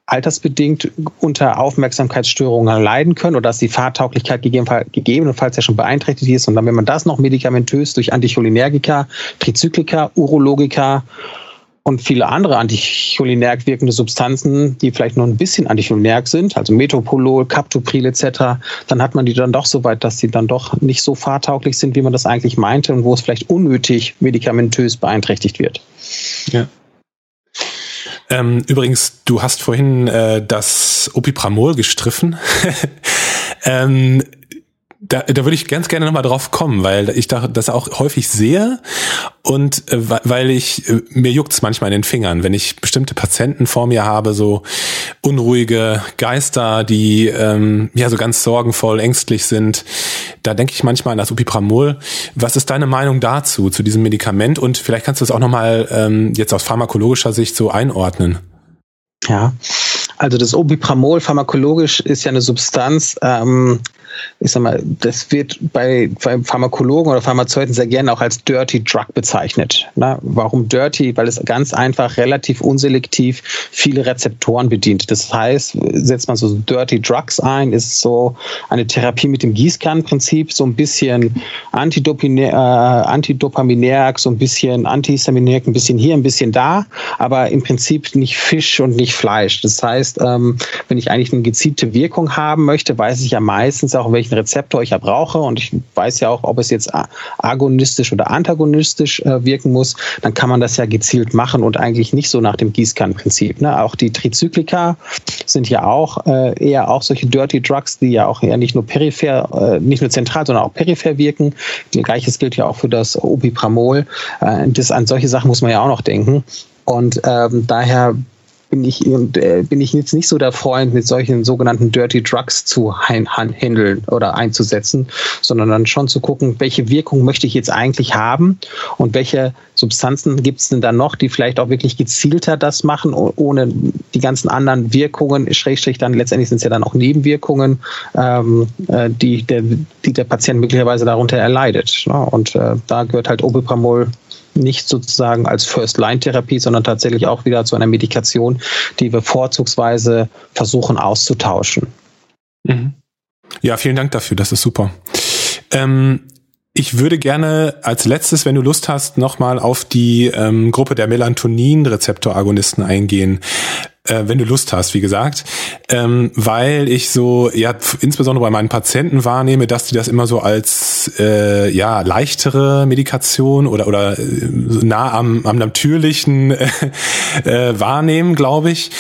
altersbedingt unter Aufmerksamkeitsstörungen leiden können oder dass die Fahrtauglichkeit gegebenenfalls ja schon beeinträchtigt ist. Und dann, wenn man das noch medikamentös durch Anticholinergika, Trizyklika, Urologika und viele andere anticholinerg wirkende Substanzen, die vielleicht nur ein bisschen anticholinerg sind, also Metopolol, Captopril etc., dann hat man die dann doch so weit, dass sie dann doch nicht so fahrtauglich sind, wie man das eigentlich meinte und wo es vielleicht unnötig medikamentös beeinträchtigt wird. Ja. Ähm, übrigens, du hast vorhin äh, das Opipramol gestriffen. ähm, da, da würde ich ganz gerne nochmal drauf kommen, weil ich da das auch häufig sehe und äh, weil ich, äh, mir juckt's manchmal in den Fingern, wenn ich bestimmte Patienten vor mir habe, so unruhige Geister, die ähm, ja so ganz sorgenvoll, ängstlich sind, da denke ich manchmal an das Upipramol. Was ist deine Meinung dazu, zu diesem Medikament? Und vielleicht kannst du es auch nochmal ähm, jetzt aus pharmakologischer Sicht so einordnen. Ja, also das Opipramol pharmakologisch ist ja eine Substanz, ähm, ich sag mal, das wird bei, bei Pharmakologen oder Pharmazeuten sehr gerne auch als Dirty Drug bezeichnet. Na, warum Dirty? Weil es ganz einfach relativ unselektiv viele Rezeptoren bedient. Das heißt, setzt man so Dirty Drugs ein, ist so eine Therapie mit dem Gießkannenprinzip, so ein bisschen Antidopaminer, äh, so ein bisschen Antihistamininerg, ein bisschen hier, ein bisschen da, aber im Prinzip nicht Fisch und nicht Fleisch. Das heißt, ähm, wenn ich eigentlich eine gezielte Wirkung haben möchte, weiß ich ja meistens auch, welchen Rezeptor ich ja brauche und ich weiß ja auch, ob es jetzt agonistisch oder antagonistisch äh, wirken muss, dann kann man das ja gezielt machen und eigentlich nicht so nach dem Gießkannenprinzip. Ne? Auch die Trizyklika sind ja auch äh, eher auch solche Dirty Drugs, die ja auch eher nicht nur peripher, äh, nicht nur zentral, sondern auch peripher wirken. Gleiches gilt ja auch für das Opipramol. Äh, das, an solche Sachen muss man ja auch noch denken. Und ähm, daher bin ich, äh, bin ich jetzt nicht so der Freund, mit solchen sogenannten Dirty Drugs zu handeln oder einzusetzen, sondern dann schon zu gucken, welche Wirkung möchte ich jetzt eigentlich haben und welche Substanzen gibt es denn da noch, die vielleicht auch wirklich gezielter das machen, ohne die ganzen anderen Wirkungen, Schrägstrich dann letztendlich sind es ja dann auch Nebenwirkungen, ähm, äh, die, der, die der Patient möglicherweise darunter erleidet. Ne? Und äh, da gehört halt Obepramol nicht sozusagen als First-Line-Therapie, sondern tatsächlich auch wieder zu einer Medikation, die wir vorzugsweise versuchen auszutauschen. Mhm. Ja, vielen Dank dafür, das ist super. Ähm, ich würde gerne als letztes, wenn du Lust hast, nochmal auf die ähm, Gruppe der Melatonin-Rezeptoragonisten eingehen äh, wenn du Lust hast, wie gesagt, ähm, weil ich so, ja, insbesondere bei meinen Patienten wahrnehme, dass die das immer so als äh, ja leichtere Medikation oder oder äh, nah am, am natürlichen äh, äh, wahrnehmen, glaube ich.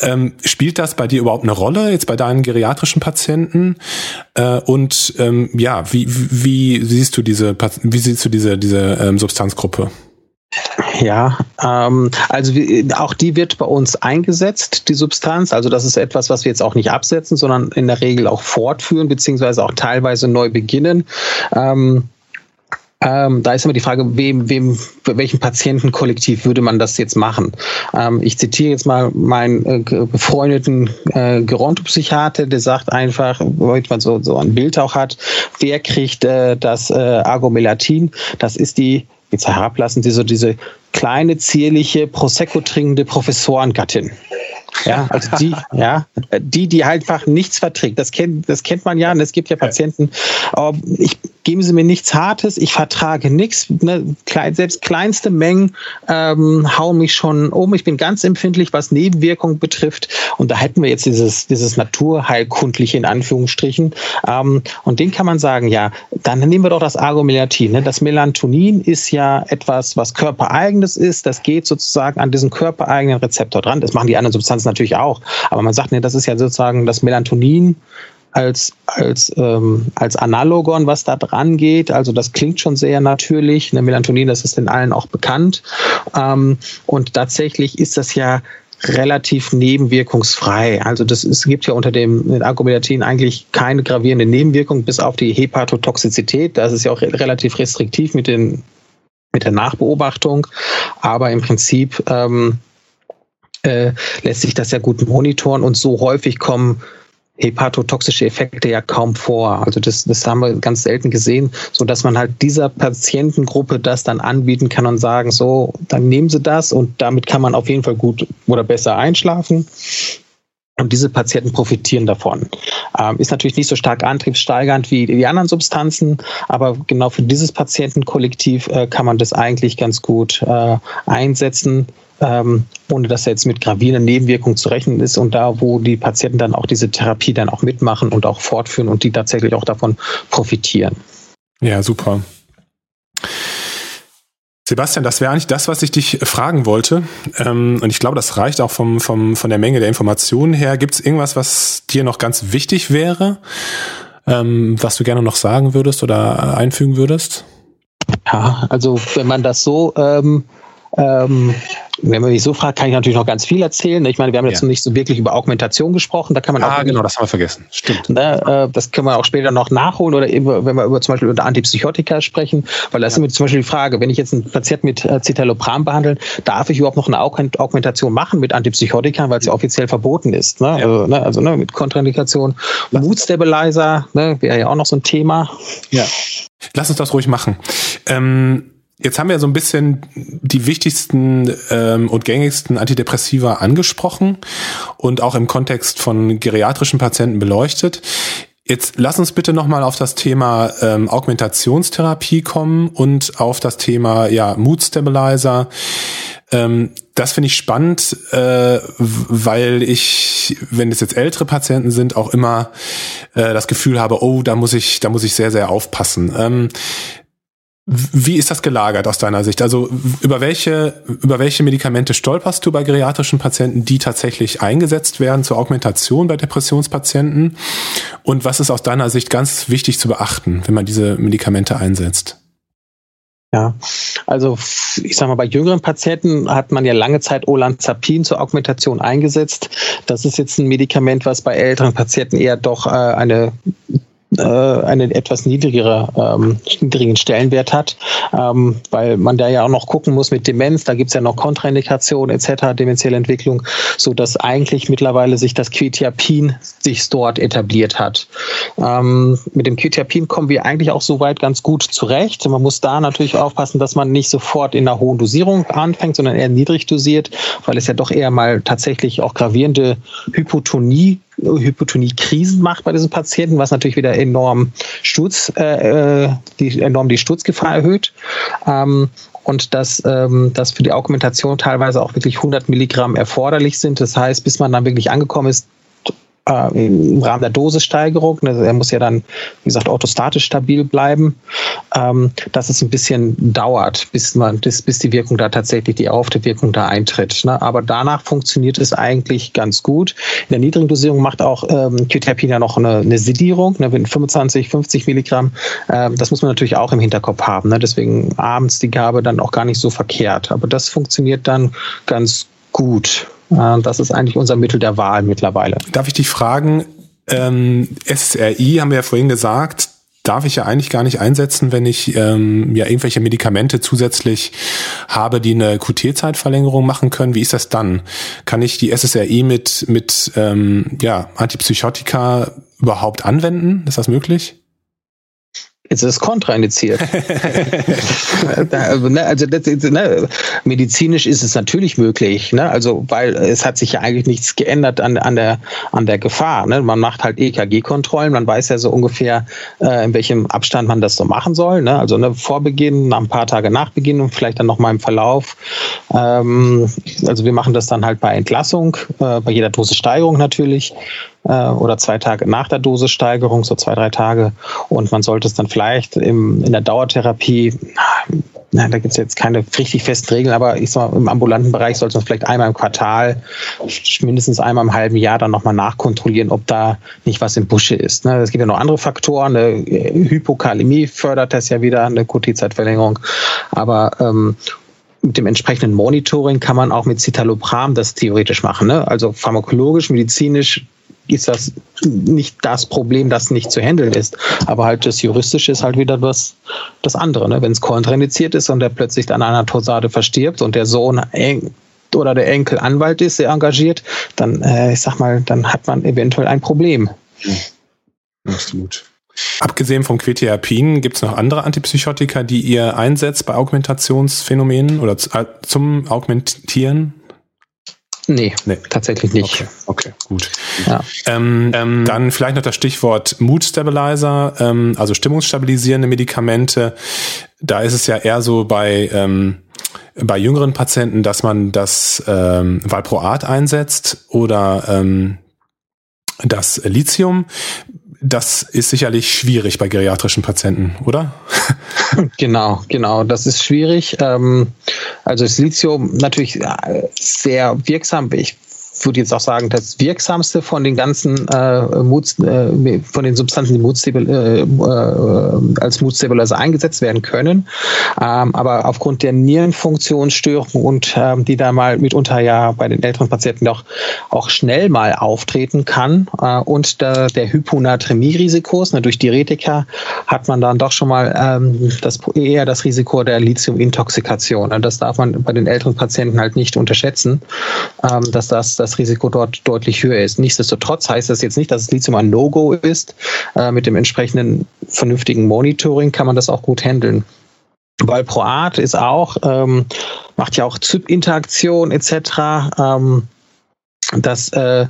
Ähm, spielt das bei dir überhaupt eine Rolle jetzt bei deinen geriatrischen Patienten? Äh, und ähm, ja, wie, wie siehst du diese wie siehst du diese diese ähm, Substanzgruppe? Ja, ähm, also wie, auch die wird bei uns eingesetzt, die Substanz. Also das ist etwas, was wir jetzt auch nicht absetzen, sondern in der Regel auch fortführen, beziehungsweise auch teilweise neu beginnen. Ähm, ähm, da ist immer die Frage, wem, wem, für welchen Patientenkollektiv würde man das jetzt machen? Ähm, ich zitiere jetzt mal meinen äh, befreundeten äh, Gerontopsychiater, der sagt einfach, weil man so, so ein Bild auch hat, wer kriegt äh, das äh, Argomelatin? Das ist die jetzt herablassen, diese, diese kleine, zierliche, Prosecco trinkende Professorengattin. Ja, also die, ja, die, die halt einfach nichts verträgt. Das kennt, das kennt man ja. Und es gibt ja Patienten, oh, ich, geben Sie mir nichts Hartes, ich vertrage nichts. Ne, selbst kleinste Mengen ähm, hauen mich schon um. Ich bin ganz empfindlich, was Nebenwirkungen betrifft. Und da hätten wir jetzt dieses, dieses Naturheilkundliche in Anführungsstrichen. Ähm, und den kann man sagen, ja, dann nehmen wir doch das Argomelatin. Ne? Das Melatonin ist ja etwas, was körpereigenes ist. Das geht sozusagen an diesen körpereigenen Rezeptor dran. Das machen die anderen Substanzen natürlich auch. Aber man sagt, ne, das ist ja sozusagen das Melatonin als, als, ähm, als Analogon, was da dran geht. Also das klingt schon sehr natürlich. Ne, Melatonin, das ist den allen auch bekannt. Ähm, und tatsächlich ist das ja relativ nebenwirkungsfrei. Also das es gibt ja unter dem Argumentatin eigentlich keine gravierende Nebenwirkung, bis auf die Hepatotoxizität. Das ist ja auch relativ restriktiv mit den mit der Nachbeobachtung. Aber im Prinzip ähm, äh, lässt sich das ja gut monitoren und so häufig kommen hepatotoxische Effekte ja kaum vor. Also das, das haben wir ganz selten gesehen, so man halt dieser Patientengruppe das dann anbieten kann und sagen, so, dann nehmen Sie das und damit kann man auf jeden Fall gut oder besser einschlafen. Und diese Patienten profitieren davon. Ähm, ist natürlich nicht so stark antriebssteigernd wie die anderen Substanzen, aber genau für dieses Patientenkollektiv äh, kann man das eigentlich ganz gut äh, einsetzen ähm, ohne dass er jetzt mit gravierenden Nebenwirkungen zu rechnen ist und da, wo die Patienten dann auch diese Therapie dann auch mitmachen und auch fortführen und die tatsächlich auch davon profitieren. Ja, super. Sebastian, das wäre eigentlich das, was ich dich fragen wollte. Ähm, und ich glaube, das reicht auch vom, vom, von der Menge der Informationen her. Gibt es irgendwas, was dir noch ganz wichtig wäre, ähm, was du gerne noch sagen würdest oder einfügen würdest? Ja, also wenn man das so ähm, Ähm, wenn man mich so fragt, kann ich natürlich noch ganz viel erzählen. Ich meine, wir haben jetzt ja. nicht so wirklich über Augmentation gesprochen. Da kann man ah, auch. genau, das haben wir vergessen. Stimmt. Ne, äh, das können wir auch später noch nachholen oder eben, wenn wir über zum Beispiel über Antipsychotika sprechen, weil da ist ja. zum Beispiel die Frage, wenn ich jetzt einen Patienten mit äh, Citalopram behandle, darf ich überhaupt noch eine Augmentation machen mit Antipsychotika, weil es ja offiziell verboten ist. Ne? Ja. Also, ne, also ne, mit Kontraindikation. Mood Stabilizer ne, wäre ja auch noch so ein Thema. Ja. Lass uns das ruhig machen. Ähm, Jetzt haben wir so ein bisschen die wichtigsten ähm, und gängigsten Antidepressiva angesprochen und auch im Kontext von geriatrischen Patienten beleuchtet. Jetzt lass uns bitte nochmal auf das Thema ähm, Augmentationstherapie kommen und auf das Thema ja, Mood Stabilizer. Ähm, das finde ich spannend, äh, weil ich, wenn es jetzt ältere Patienten sind, auch immer äh, das Gefühl habe, oh, da muss ich, da muss ich sehr, sehr aufpassen. Ähm, wie ist das gelagert aus deiner Sicht? Also über welche, über welche Medikamente stolperst du bei geriatrischen Patienten, die tatsächlich eingesetzt werden zur Augmentation bei Depressionspatienten? Und was ist aus deiner Sicht ganz wichtig zu beachten, wenn man diese Medikamente einsetzt? Ja, also ich sag mal, bei jüngeren Patienten hat man ja lange Zeit Olanzapin zur Augmentation eingesetzt. Das ist jetzt ein Medikament, was bei älteren Patienten eher doch äh, eine äh, einen etwas niedrigere, ähm, niedrigen Stellenwert hat, ähm, weil man da ja auch noch gucken muss mit Demenz, da gibt's ja noch Kontraindikationen etc., demenzielle Entwicklung, so dass eigentlich mittlerweile sich das Quetiapin sich dort etabliert hat. Ähm, mit dem Quetiapin kommen wir eigentlich auch soweit ganz gut zurecht. Man muss da natürlich aufpassen, dass man nicht sofort in einer hohen Dosierung anfängt, sondern eher niedrig dosiert, weil es ja doch eher mal tatsächlich auch gravierende Hypotonie Hypotonie-Krisen macht bei diesen Patienten, was natürlich wieder enorm Sturz, äh, äh, die, enorm die Sturzgefahr erhöht. Ähm, und dass, ähm, dass für die Augmentation teilweise auch wirklich 100 Milligramm erforderlich sind. Das heißt, bis man dann wirklich angekommen ist, äh, im Rahmen der Dosissteigerung. Ne, er muss ja dann, wie gesagt, orthostatisch stabil bleiben, ähm, dass es ein bisschen dauert, bis man, bis, bis die Wirkung da tatsächlich, die erhoffte Wirkung da eintritt. Ne? Aber danach funktioniert es eigentlich ganz gut. In der niedrigen Dosierung macht auch ähm, Quetiapin ja noch eine, eine Sedierung, ne, mit 25, 50 Milligramm. Ähm, das muss man natürlich auch im Hinterkopf haben. Ne? Deswegen abends die Gabe dann auch gar nicht so verkehrt. Aber das funktioniert dann ganz gut. Äh, das ist eigentlich unser Mittel der Wahl mittlerweile. Darf ich dich fragen, ähm, SRI haben wir ja vorhin gesagt, darf ich ja eigentlich gar nicht einsetzen, wenn ich ähm, ja irgendwelche Medikamente zusätzlich habe, die eine QT-Zeitverlängerung machen können. Wie ist das dann? Kann ich die SSRI mit mit ähm, ja Antipsychotika überhaupt anwenden? Ist das möglich? Jetzt ist es kontraindiziert. Ne, also ne, medizinisch ist es natürlich möglich, ne? Also weil es hat sich ja eigentlich nichts geändert an, an der an der Gefahr. Ne? Man macht halt EKG-Kontrollen, man weiß ja so ungefähr, äh, in welchem Abstand man das so machen soll. Ne? Also ne, vor Beginn, nach ein paar Tage nach Beginn und vielleicht dann nochmal im Verlauf. Ähm, also wir machen das dann halt bei Entlassung, äh, bei jeder Dosissteigerung natürlich äh, oder zwei Tage nach der Dosissteigerung, so zwei, drei Tage. Und man sollte es dann vielleicht im, in der Dauertherapie, na, da gibt es jetzt keine richtig festen Regeln, aber ich sag mal, im ambulanten Bereich sollte man vielleicht einmal im Quartal, mindestens einmal im halben Jahr dann nochmal nachkontrollieren, ob da nicht was im Busche ist. Ne? Es gibt ja noch andere Faktoren. Eine Hypokalämie fördert das ja wieder, eine QT-Zeitverlängerung. Aber ähm, mit dem entsprechenden Monitoring kann man auch mit Citalopram das theoretisch machen. Ne? Also pharmakologisch, medizinisch ist das nicht das Problem, das nicht zu handeln ist. Aber halt das Juristische ist halt wieder was, das andere. Ne? Wenn es kontraindiziert ist und der plötzlich an einer Tosade verstirbt und der Sohn oder der Enkel Anwalt ist, sehr engagiert, dann, äh, ich sag mal, dann hat man eventuell ein Problem. Absolut. Abgesehen vom Quetiapin, gibt es noch andere Antipsychotika, die ihr einsetzt bei Augmentationsphänomenen oder äh, zum Augmentieren? Nee, nee, tatsächlich nicht. Okay, okay gut. Ja. Ähm, ähm, dann vielleicht noch das Stichwort Mood Stabilizer, ähm, also stimmungsstabilisierende Medikamente. Da ist es ja eher so bei, ähm, bei jüngeren Patienten, dass man das ähm, Valproat einsetzt oder ähm, das Lithium das ist sicherlich schwierig bei geriatrischen Patienten, oder? Genau, genau. Das ist schwierig. Ähm, also Lithium natürlich äh, sehr wirksam. Ich würde jetzt auch sagen, das wirksamste von den ganzen äh, Mood, äh, von den Substanzen, die Mood äh, äh, als Mood Stabilizer eingesetzt werden können. Ähm, aber aufgrund der Nierenfunktionsstörungen und ähm, die da mal mitunter ja bei den älteren Patienten auch, auch schnell mal auftreten kann äh, und der, der Hyponatremie-Risikos, ne, durch Diuretika hat man dann doch schon mal ähm, das, eher das Risiko der Lithium-Intoxikation. Und das darf man bei den älteren Patienten halt nicht unterschätzen, ähm, dass das, das Risiko dort deutlich höher ist. Nichtsdestotrotz heißt das jetzt nicht, dass das Lithium ein No-Go ist. Äh, mit dem entsprechenden vernünftigen Monitoring kann man das auch gut handeln. Valproat ist auch, ähm, macht ja auch ZYP-Interaktion etc. Ähm, das äh,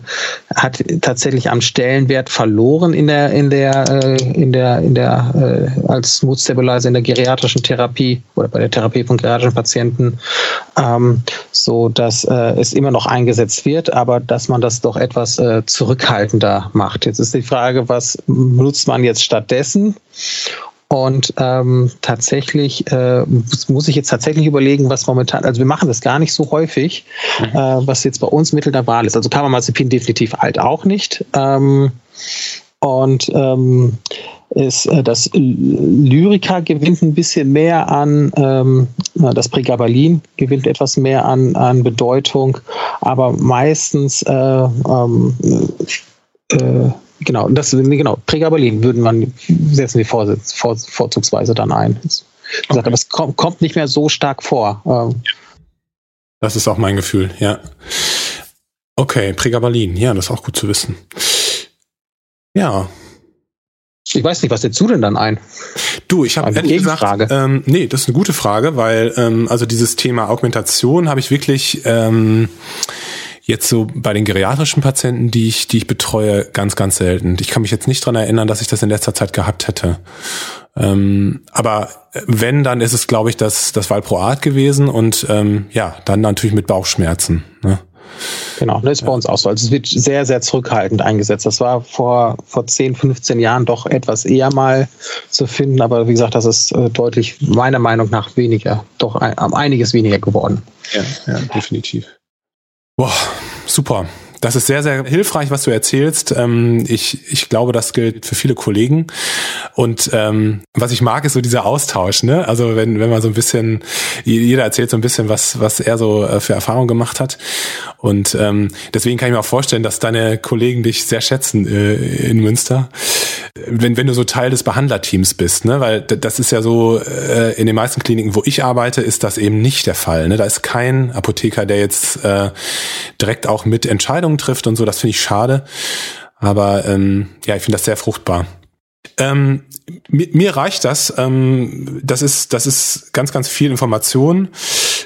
hat tatsächlich am Stellenwert verloren in der in der äh, in der in der äh, als Mood Stabilizer in der geriatrischen Therapie oder bei der Therapie von geriatrischen Patienten, ähm, so dass äh, es immer noch eingesetzt wird, aber dass man das doch etwas äh, zurückhaltender macht. Jetzt ist die Frage, was nutzt man jetzt stattdessen? Und ähm, tatsächlich äh, muss ich jetzt tatsächlich überlegen, was momentan, also wir machen das gar nicht so häufig, mhm. äh, was jetzt bei uns Mittel der Wahl ist. Also Carbamazepin definitiv halt auch nicht. Ähm, und ähm, ist, äh, das Lyrica gewinnt ein bisschen mehr an, ähm, das Pregabalin gewinnt etwas mehr an, an Bedeutung, aber meistens äh, ähm, äh, Genau, das genau, Pregabalin würden man setzen wir vor, vor, vorzugsweise dann ein. Wie gesagt, okay. aber es kommt, kommt nicht mehr so stark vor. Ähm. Das ist auch mein Gefühl, ja. Okay, Pregabalin, ja, das ist auch gut zu wissen. Ja. Ich weiß nicht, was setzt du denn dann ein? Du, ich habe ehrlich gesagt, ähm, nee, das ist eine gute Frage, weil ähm, also dieses Thema Augmentation habe ich wirklich ähm, Jetzt so bei den geriatrischen Patienten, die ich, die ich betreue, ganz, ganz selten. Ich kann mich jetzt nicht dran erinnern, dass ich das in letzter Zeit gehabt hätte. Ähm, aber wenn, dann ist es, glaube ich, das, das Valproat gewesen und ähm, ja, dann natürlich mit Bauchschmerzen. Ne? Genau, das ist bei uns auch so. Also es wird sehr, sehr zurückhaltend eingesetzt. Das war vor, vor 10, 15 Jahren doch etwas eher mal zu finden, aber wie gesagt, das ist äh, deutlich meiner Meinung nach weniger, doch ein, einiges weniger geworden. Ja, ja definitiv. Boah, super. Das ist sehr, sehr hilfreich, was du erzählst. Ähm, ich, ich glaube, das gilt für viele Kollegen. Und ähm, was ich mag, ist so dieser Austausch. Ne? Also wenn, wenn man so ein bisschen, jeder erzählt so ein bisschen, was, was er so äh, für Erfahrungen gemacht hat. Und ähm, deswegen kann ich mir auch vorstellen, dass deine Kollegen dich sehr schätzen äh, in Münster, wenn, wenn du so Teil des Behandlerteams bist. Ne? Weil das ist ja so, äh, in den meisten Kliniken, wo ich arbeite, ist das eben nicht der Fall. Ne? Da ist kein Apotheker, der jetzt äh, direkt auch mit Entscheidungen Entscheidungen trifft und so. Das finde ich schade. Aber ähm, ja, ich finde das sehr fruchtbar. Ähm, mir, mir reicht das. Ähm, das ist das ist ganz ganz viel Information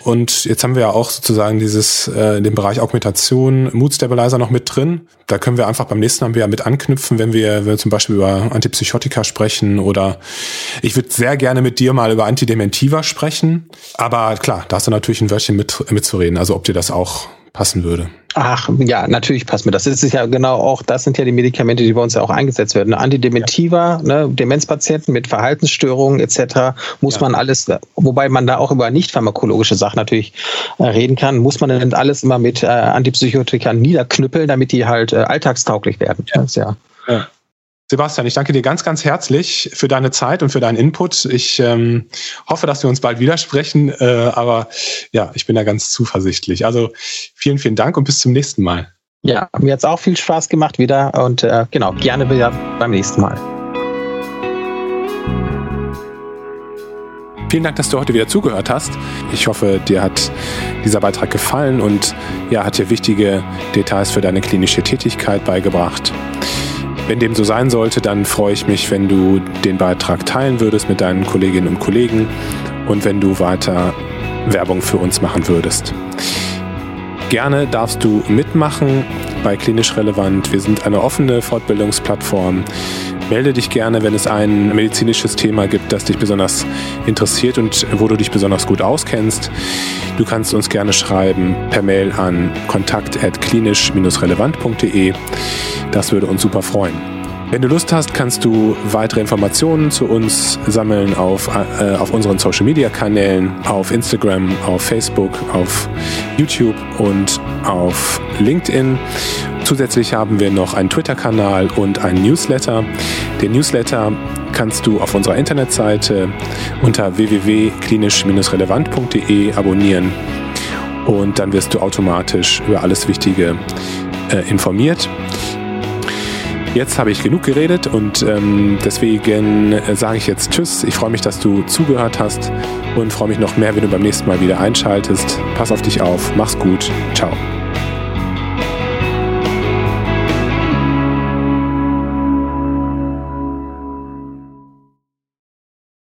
und jetzt haben wir ja auch sozusagen dieses äh, den Bereich Augmentation, Mood Stabilizer noch mit drin. Da können wir einfach beim nächsten Mal wieder mit anknüpfen, wenn wir, wenn wir zum Beispiel über Antipsychotika sprechen oder ich würde sehr gerne mit dir mal über Antidementiva sprechen. Aber klar, da hast du natürlich ein Wörtchen mit mitzureden. Also ob dir das auch passen würde. Ach, ja, natürlich passt mir das. Das ist ja genau auch, das sind ja die Medikamente, die bei uns ja auch eingesetzt werden. Antidementiva, ja. ne, Demenzpatienten mit Verhaltensstörungen etc. muss ja. man alles, wobei man da auch über nicht pharmakologische Sachen natürlich äh, reden kann, muss man dann alles immer mit äh, Antipsychotika niederknüppeln, damit die halt äh, alltagstauglich werden. Ja. ja. Sebastian, ich danke dir ganz, ganz herzlich für deine Zeit und für deinen Input. Ich ähm, hoffe, dass wir uns bald widersprechen, äh, aber ja, ich bin da ganz zuversichtlich. Also vielen, vielen Dank und bis zum nächsten Mal. Ja, mir hat es auch viel Spaß gemacht wieder und äh, genau, gerne wieder beim nächsten Mal. Vielen Dank, dass du heute wieder zugehört hast. Ich hoffe, dir hat dieser Beitrag gefallen und ja, hat dir wichtige Details für deine klinische Tätigkeit beigebracht. Wenn dem so sein sollte, dann freue ich mich, wenn du den Beitrag teilen würdest mit deinen Kolleginnen und Kollegen und wenn du weiter Werbung für uns machen würdest. Gerne darfst du mitmachen bei Klinisch Relevant. Wir sind eine offene Fortbildungsplattform. Melde dich gerne, wenn es ein medizinisches Thema gibt, das dich besonders interessiert und wo du dich besonders gut auskennst. Du kannst uns gerne schreiben per Mail an kontakt.klinisch-relevant.de. Das würde uns super freuen. Wenn du Lust hast, kannst du weitere Informationen zu uns sammeln auf, äh, auf unseren Social Media Kanälen, auf Instagram, auf Facebook, auf YouTube und auf LinkedIn. Zusätzlich haben wir noch einen Twitter-Kanal und einen Newsletter. Den Newsletter kannst du auf unserer Internetseite unter www.klinisch-relevant.de abonnieren und dann wirst du automatisch über alles Wichtige äh, informiert. Jetzt habe ich genug geredet und ähm, deswegen äh, sage ich jetzt Tschüss. Ich freue mich, dass du zugehört hast und freue mich noch mehr, wenn du beim nächsten Mal wieder einschaltest. Pass auf dich auf, mach's gut, ciao.